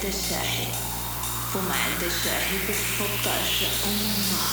بومعد الشاحي بومعد الشاحي بالفطاشة أمه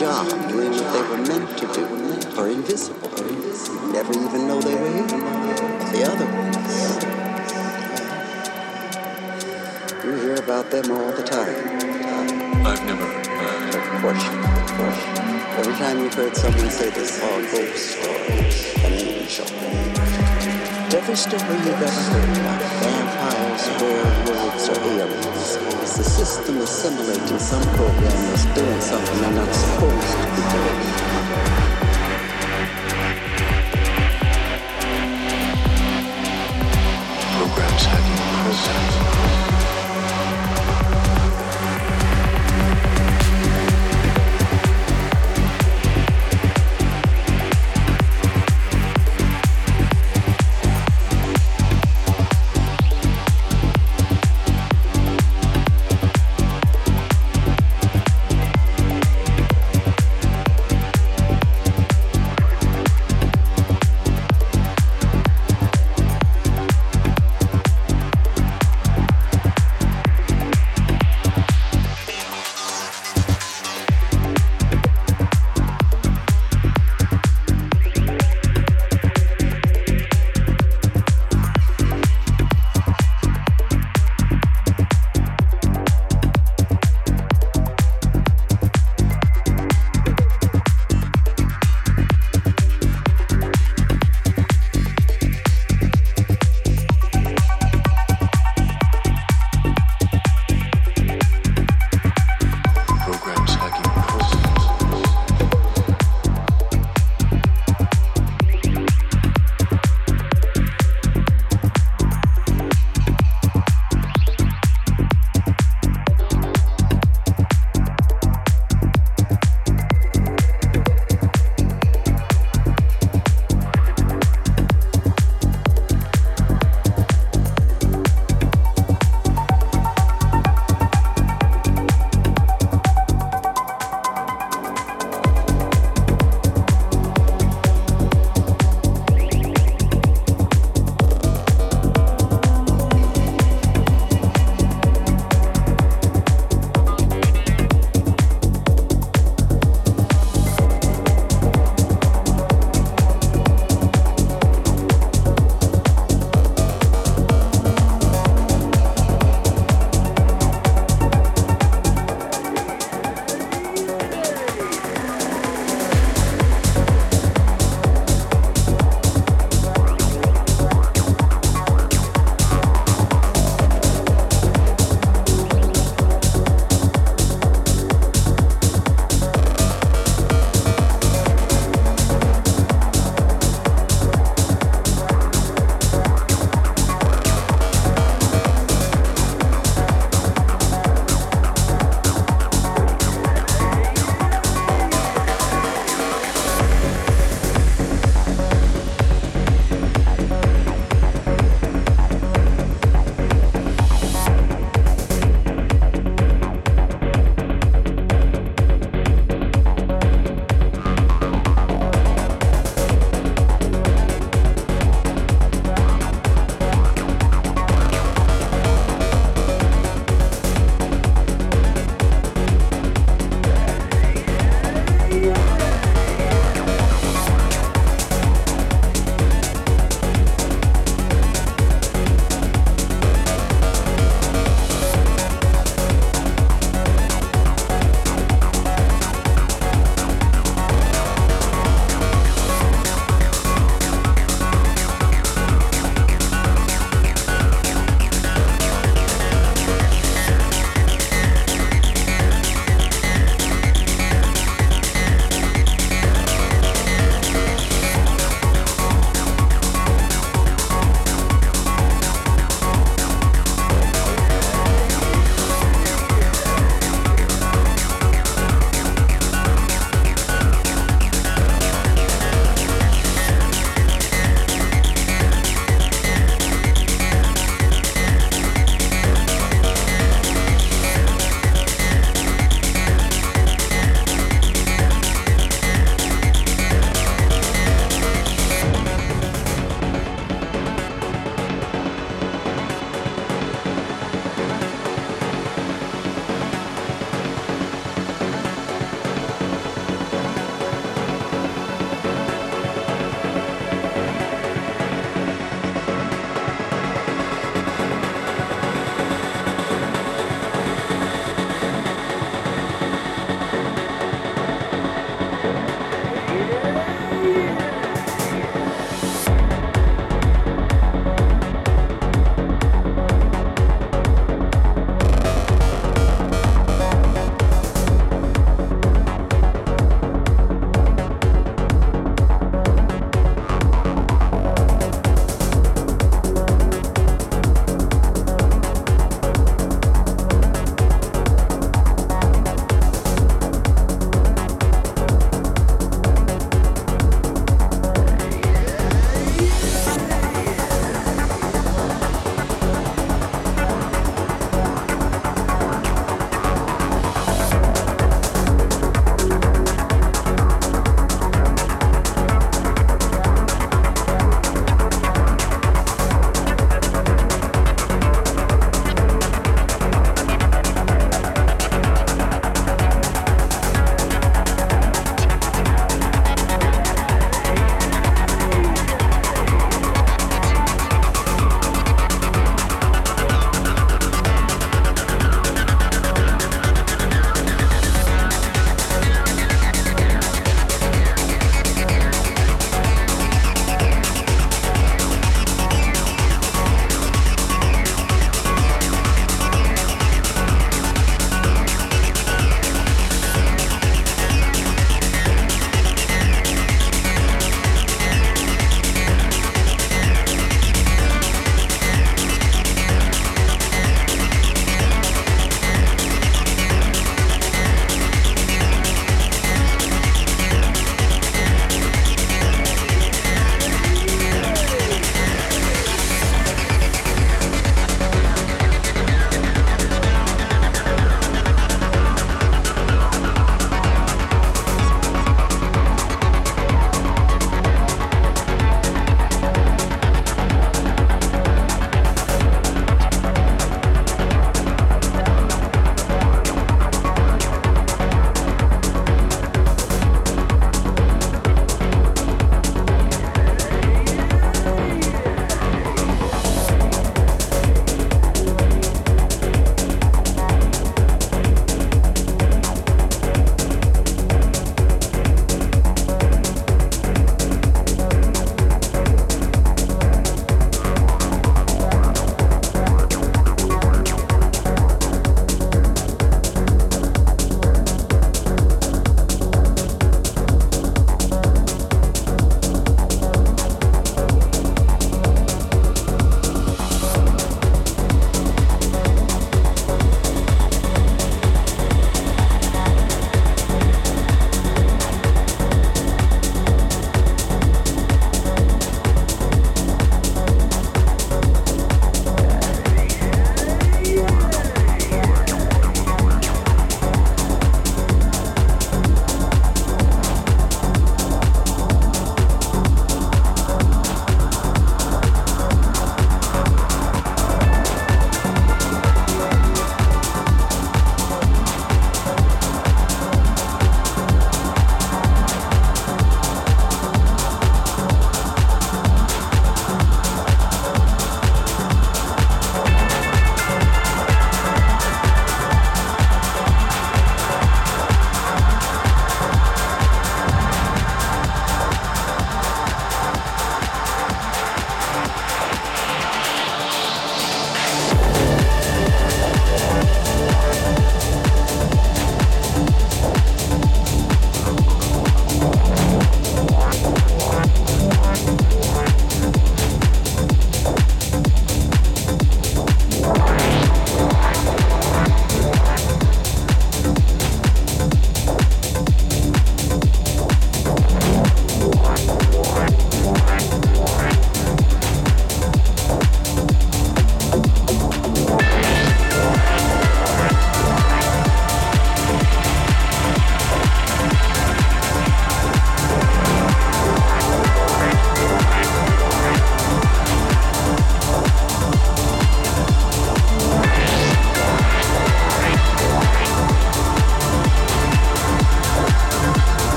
job, doing what they were meant to do, are invisible. You never even know they were here. The other ones, you hear about them all the time. I've never heard. Of course, of course. Every time you've heard someone say they saw a ghost or an angel. Every story you've ever heard about vampires, werewolves, or aliens is the system assimilating some program that's doing something they're not supposed to be doing.